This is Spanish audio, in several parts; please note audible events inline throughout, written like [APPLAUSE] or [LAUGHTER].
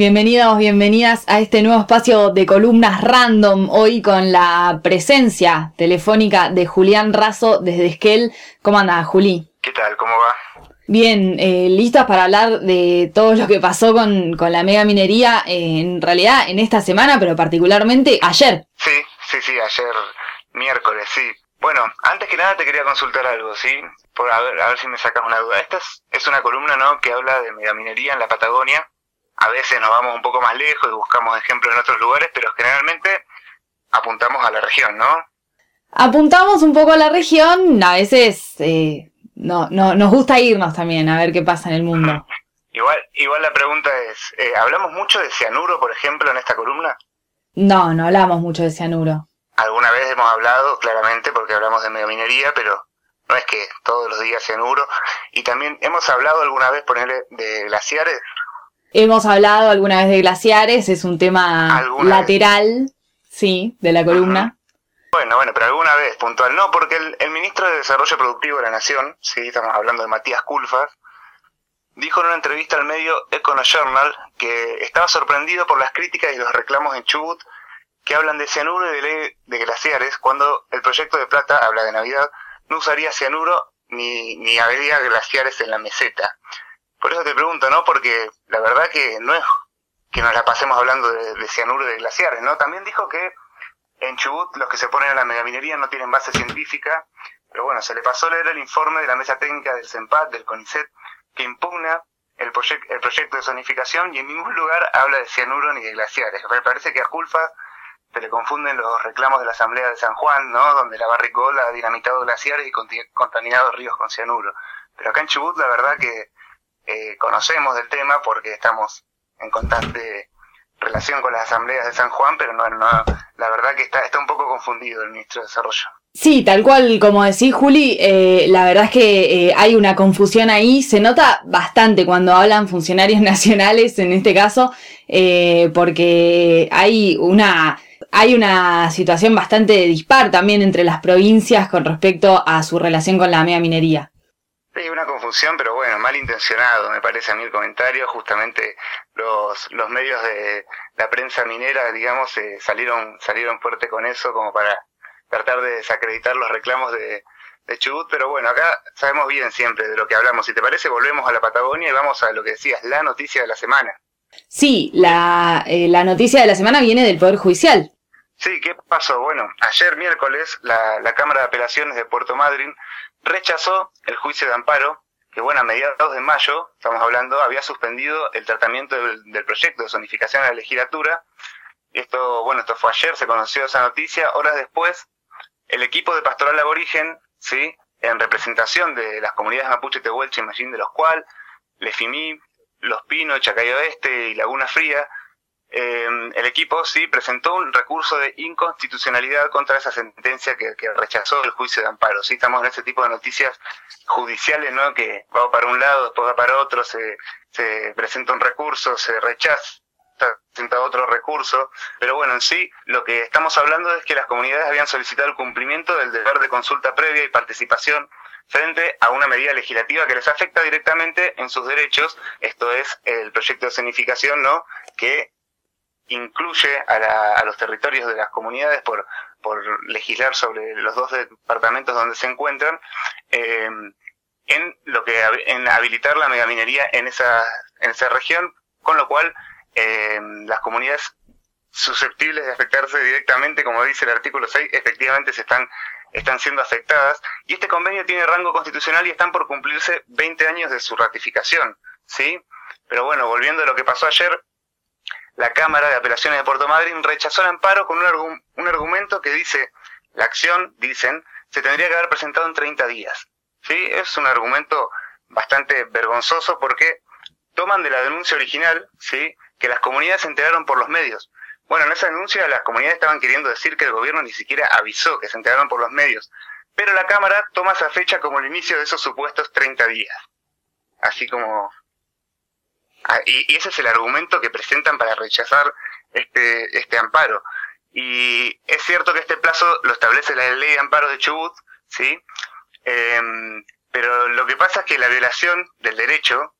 Bienvenidos, bienvenidas a este nuevo espacio de columnas random, hoy con la presencia telefónica de Julián Razo desde Esquel. ¿Cómo anda, Juli? ¿Qué tal? ¿Cómo va? Bien, eh, listas para hablar de todo lo que pasó con, la mega minería, eh, en realidad en esta semana, pero particularmente ayer. Sí, sí, sí, ayer miércoles, sí. Bueno, antes que nada te quería consultar algo, ¿sí? Por, a, ver, a ver si me sacas una duda. Esta es, es una columna, ¿no?, que habla de megaminería en la Patagonia a veces nos vamos un poco más lejos y buscamos ejemplos en otros lugares, pero generalmente apuntamos a la región, ¿no? Apuntamos un poco a la región, a veces eh, no, no, nos gusta irnos también a ver qué pasa en el mundo. [LAUGHS] Igual, igual la pregunta es, eh, ¿hablamos mucho de cianuro, por ejemplo, en esta columna? No, no hablamos mucho de cianuro. Alguna vez hemos hablado, claramente, porque hablamos de megaminería, pero no es que todos los días cianuro. Y también hemos hablado alguna vez, ponerle, de glaciares. Hemos hablado alguna vez de glaciares, es un tema lateral, sí, de la columna. Bueno, bueno, pero alguna vez puntual no, porque el, ministro de Desarrollo Productivo de la Nación, sí, estamos hablando de Matías Culfas, dijo en una entrevista al medio Econo Journal que estaba sorprendido por las críticas y los reclamos en Chubut que hablan de cianuro y de ley de glaciares, cuando el proyecto de Plata, habla de Navidad, no usaría cianuro ni, ni habría glaciares en la meseta. Por eso te pregunto, ¿no? Porque la verdad que no es que nos la pasemos hablando de, cianuro de glaciares, ¿no? También dijo que en Chubut los que se ponen a la megaminería no tienen base científica, pero bueno, se le pasó a leer el informe de la mesa técnica del CEMPAT, del CONICET, que impugna el, el proyecto de zonificación y en ningún lugar habla de cianuro ni de glaciares. Me parece que a Culfa se le confunden los reclamos de la Asamblea de San Juan, ¿no? Donde la Barricol ha dinamitado glaciares y contaminado ríos con cianuro. Pero acá en Chubut la verdad que eh, conocemos del tema porque estamos en constante relación con las asambleas de San Juan, pero no, la verdad que está, está un poco confundido el ministro de Desarrollo. Sí, tal cual como decís, Juli, eh, la verdad es que eh, hay una confusión ahí, se nota bastante cuando hablan funcionarios [LAUGHS] nacionales, en este caso, porque hay una, hay una situación bastante dispar también entre las provincias con respecto a su relación con la mega minería. Sí, una confusión, pero bueno, malintencionado, me parece a mí el comentario. Justamente los, los medios de la prensa minera, digamos, eh, salieron, salieron fuerte con eso, como para tratar de desacreditar los reclamos de, de Chubut. Pero bueno, acá sabemos bien siempre de lo que hablamos. Si te parece, volvemos a la Patagonia y vamos a lo que decías, la noticia de la semana. Sí, la, eh, la noticia de la semana viene del Poder Judicial. Sí, ¿qué pasó? Bueno, ayer miércoles la, la Cámara de Apelaciones de Puerto Madryn rechazó el juicio de amparo que, bueno, a mediados de mayo, estamos hablando, había suspendido el tratamiento del, proyecto de zonificación de la legislatura. Esto, bueno, esto fue ayer, se conoció esa noticia. Horas después, el equipo de Pastoral Aborigen, ¿sí? en representación de las comunidades mapuche, tehuelche y mallín, de los cuales Lefimí, Los Pinos, Chacayo Este y Laguna Fría, Em, el equipo sí presentó un recurso de inconstitucionalidad contra esa sentencia que, rechazó el juicio de amparo. Sí, estamos en ese tipo de noticias judiciales, ¿no? Que va para un lado, después va para otro, se, se presenta un recurso, se rechaza presenta otro recurso, pero bueno, en sí lo que estamos hablando es que las comunidades habían solicitado el cumplimiento del deber de consulta previa y participación frente a una medida legislativa que les afecta directamente en sus derechos, esto es el proyecto de escenificación, ¿no? Que incluye a, los territorios de las comunidades por, por legislar sobre los dos departamentos donde se encuentran, eh, en lo que en habilitar la megaminería en esa, en esa región, con lo cual eh, las comunidades susceptibles de afectarse directamente, como dice el artículo 6, efectivamente se están están siendo afectadas y este convenio tiene rango constitucional y están por cumplirse 20 años de su ratificación, ¿sí? Pero bueno, volviendo a lo que pasó ayer, la Cámara de Apelaciones de Puerto Madryn rechazó el amparo con un, un argumento que dice, la acción, dicen, se tendría que haber presentado en 30 días. ¿Sí? Es un argumento bastante vergonzoso porque toman de la denuncia original, ¿sí? que las comunidades se enteraron por los medios. Bueno, en esa denuncia las comunidades estaban queriendo decir que el gobierno ni siquiera avisó que se enteraron por los medios. Pero la Cámara toma esa fecha como el inicio de esos supuestos 30 días. Así como y, ese es el argumento que presentan para rechazar este, este amparo. Y es cierto que este plazo lo establece la ley de amparo de Chubut, ¿sí? Em, pero lo que pasa es que la violación del derecho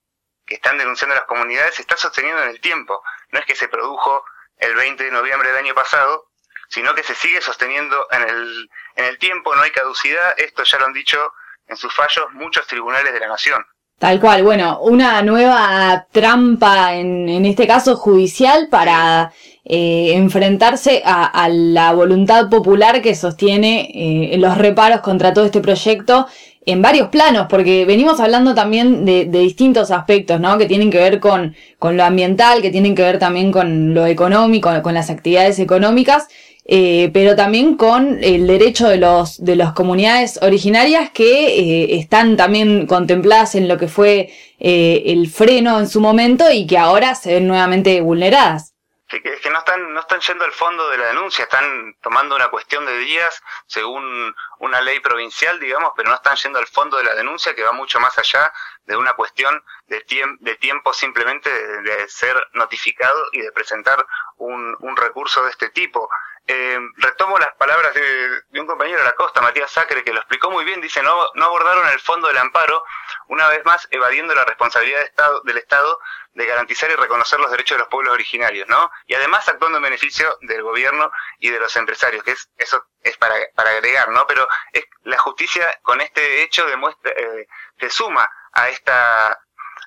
que están denunciando las comunidades se está sosteniendo en el tiempo. no es que se produjo el 20 de noviembre del año pasado, sino que se sigue sosteniendo en el, en el tiempo, no hay caducidad, esto ya lo han dicho en sus fallos muchos tribunales de la nación. Tal cual, bueno, una nueva trampa en, en este caso judicial para eh, enfrentarse a, la voluntad popular que sostiene eh, los reparos contra todo este proyecto en varios planos, porque venimos hablando también de, distintos aspectos, ¿no? Que tienen que ver con, con lo ambiental, que tienen que ver también con lo económico, con las actividades económicas, eh, pero también con el derecho de los de las comunidades originarias que eh, están también contempladas en lo que fue eh, el freno en su momento y que ahora se ven nuevamente vulneradas. Que, que no están no están yendo al fondo de la denuncia, están tomando una cuestión de días según una ley provincial, digamos, pero no están yendo al fondo de la denuncia que va mucho más allá de una cuestión de, de tiempo simplemente de, ser notificado y de presentar un, recurso de este tipo. Eh, retomo las palabras de, un compañero de la costa, Matías Sacre, que lo explicó muy bien. Dice, no, no abordaron el fondo del amparo, una vez más evadiendo la responsabilidad del Estado de garantizar y reconocer los derechos de los pueblos originarios, ¿no? Y además actuando en beneficio del gobierno y de los empresarios, que es eso es para, para agregar, ¿no? Pero es, la justicia con este hecho demuestra, eh, se suma a esta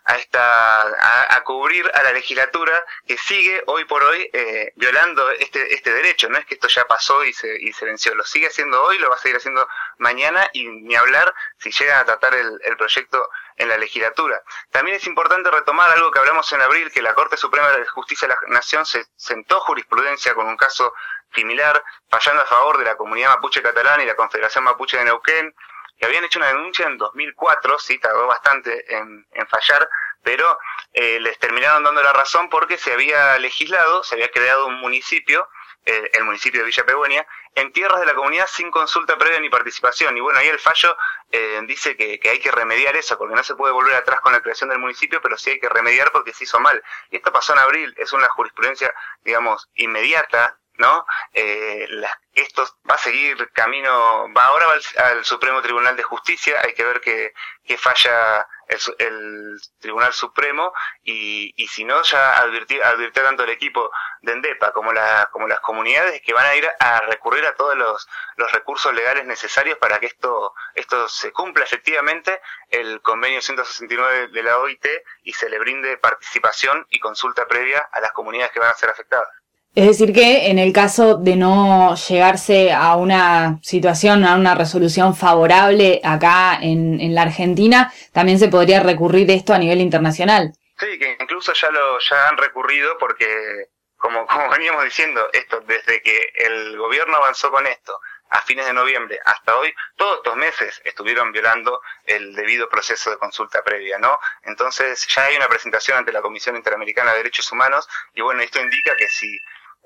a esta a, cubrir a la legislatura que sigue hoy por hoy eh, violando este este derecho. No es que esto ya pasó y se y se venció. Lo sigue haciendo hoy lo va a seguir haciendo mañana y ni hablar si llegan a tratar el, el proyecto en la legislatura. También es importante retomar algo que hablamos en abril que la Corte Suprema de Justicia de la Nación se sentó jurisprudencia con un caso similar fallando a favor de la comunidad mapuche catalana y la Confederación Mapuche de Neuquén que habían hecho una denuncia en 2004, sí, tardó bastante en, fallar, pero eh, les terminaron dando la razón porque se había legislado, se había creado un municipio, eh, el municipio de Villa Pegüeña, en tierras de la comunidad sin consulta previa ni participación. Y bueno, ahí el fallo eh, dice que, que, hay que remediar eso, porque no se puede volver atrás con la creación del municipio, pero sí hay que remediar porque se hizo mal. Y esto pasó en abril, es una jurisprudencia, digamos, inmediata, ¿no? Eh, esto va a seguir camino, va ahora al, Supremo Tribunal de Justicia, hay que ver que, que falla el, Tribunal Supremo y, y si no ya advirtió, advirtió tanto el equipo de Endepa como, la, como las comunidades que van a ir a recurrir a todos los, los recursos legales necesarios para que esto, esto se cumpla efectivamente el convenio 169 de la OIT y se le brinde participación y consulta previa a las comunidades que van a ser afectadas. Es decir, que en el caso de no llegarse a una situación, a una resolución favorable acá en, la Argentina, también se podría recurrir esto a nivel internacional. Sí, que incluso ya lo ya han recurrido porque, como, [LAUGHS] como veníamos diciendo, esto desde que el gobierno avanzó con esto a fines de noviembre hasta hoy, todos estos meses estuvieron violando el debido proceso de consulta previa, ¿no? Entonces ya hay una presentación ante la Comisión Interamericana de Derechos Humanos y bueno, esto indica que si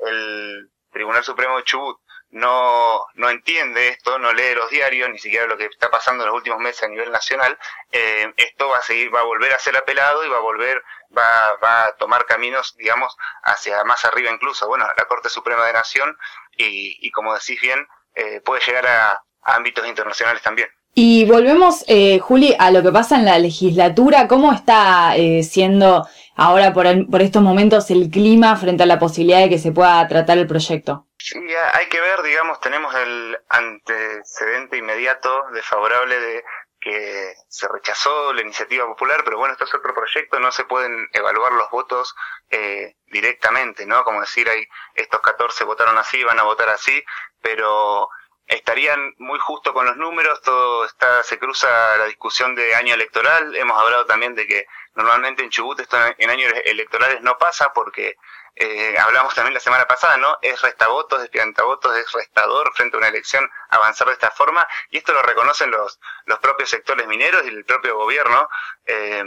el Tribunal Supremo de Chubut no, no entiende esto, no lee los diarios, ni siquiera lo que está pasando en los últimos meses a nivel nacional, eh, esto va a seguir, va a volver a ser apelado y va a volver, va, va a tomar caminos, digamos, hacia más arriba incluso, bueno, la Corte Suprema de Nación y, y como decís bien, eh, puede llegar a, ámbitos internacionales también. Y volvemos, eh, Juli, a lo que pasa en la legislatura. ¿Cómo está eh, siendo ahora por, por estos momentos el clima frente a la posibilidad de que se pueda tratar el proyecto? Sí, hay que ver, digamos, tenemos el antecedente inmediato desfavorable de que se rechazó la iniciativa popular, pero bueno, esto es otro proyecto, no se pueden evaluar los votos eh, directamente, ¿no? Como decir, hay estos 14 votaron así, van a votar así, pero estarían muy justo con los números, todo está, se cruza la discusión de año electoral, hemos hablado también de que normalmente en Chubut esto en años electorales no pasa porque eh, hablamos también la semana pasada, ¿no? Es restavotos, es votos, es restador frente a una elección avanzar de esta forma y esto lo reconocen los, los propios sectores mineros y el propio gobierno. Eh,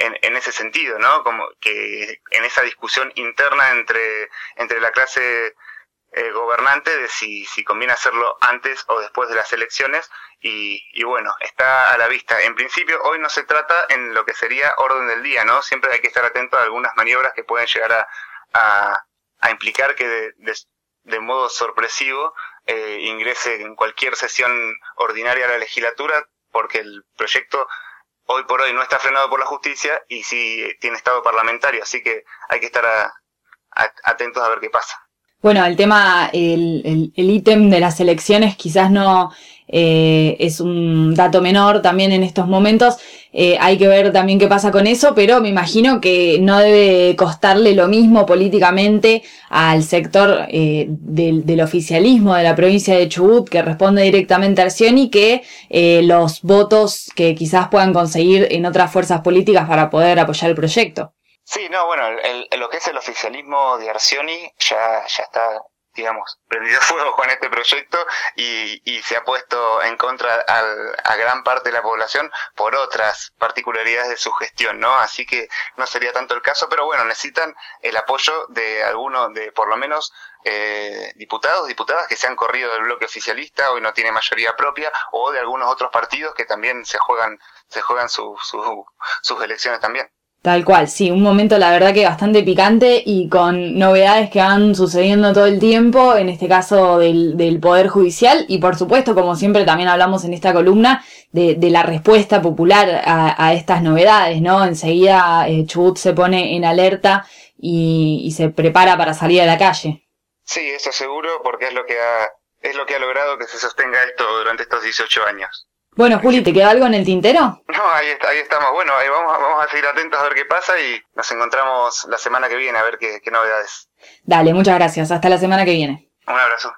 en, en, ese sentido, ¿no? Como que en esa discusión interna entre, entre la clase eh, gobernante de si, si conviene hacerlo antes o después de las elecciones y, y, bueno, está a la vista. En principio, hoy no se trata en lo que sería orden del día, ¿no? Siempre hay que estar atento a algunas maniobras que pueden llegar a, a, a implicar que de, de, modo sorpresivo eh, ingrese en cualquier sesión ordinaria a la legislatura porque el proyecto hoy por hoy no está frenado por la justicia y sí tiene estado parlamentario, así que hay que estar a, atentos a ver qué pasa. Bueno, el tema, el ítem de las elecciones quizás no eh, es un dato menor también en estos momentos. Eh, hay que ver también qué pasa con eso, pero me imagino que no debe costarle lo mismo políticamente al sector eh, del, del, oficialismo de la provincia de Chubut que responde directamente a Arcioni que los votos que quizás puedan conseguir en otras fuerzas políticas para poder apoyar el proyecto. Sí, no, bueno, lo que es el oficialismo de Arcioni ya, ya está, digamos, prendido [LAUGHS] fuego con este proyecto y, y se ha puesto en contra al, a gran parte de la población por otras particularidades de su gestión, ¿no? Así que no sería tanto el caso, pero bueno, necesitan el apoyo de algunos, de por lo menos eh, diputados, diputadas que se han corrido del bloque oficialista, hoy no tiene mayoría propia, o de algunos otros partidos que también se juegan, se juegan sus elecciones también. Tal cual, sí, un momento la verdad que bastante picante y con novedades que van sucediendo todo el tiempo, en este caso del, del Poder Judicial y por supuesto, como siempre también hablamos en esta columna, de, la respuesta popular a, a, estas novedades, ¿no? Enseguida eh, Chubut se pone en alerta y, y, se prepara para salir a la calle. Sí, eso seguro, porque es lo que ha, es lo que ha logrado que se sostenga esto durante estos 18 años. Bueno, Juli, ¿te queda algo en el tintero? No, ahí, está, ahí estamos. Bueno, ahí vamos, vamos a seguir atentos a ver qué pasa y nos encontramos la semana que viene a ver qué, qué novedades. Dale, muchas gracias. Hasta la semana que viene. Un abrazo.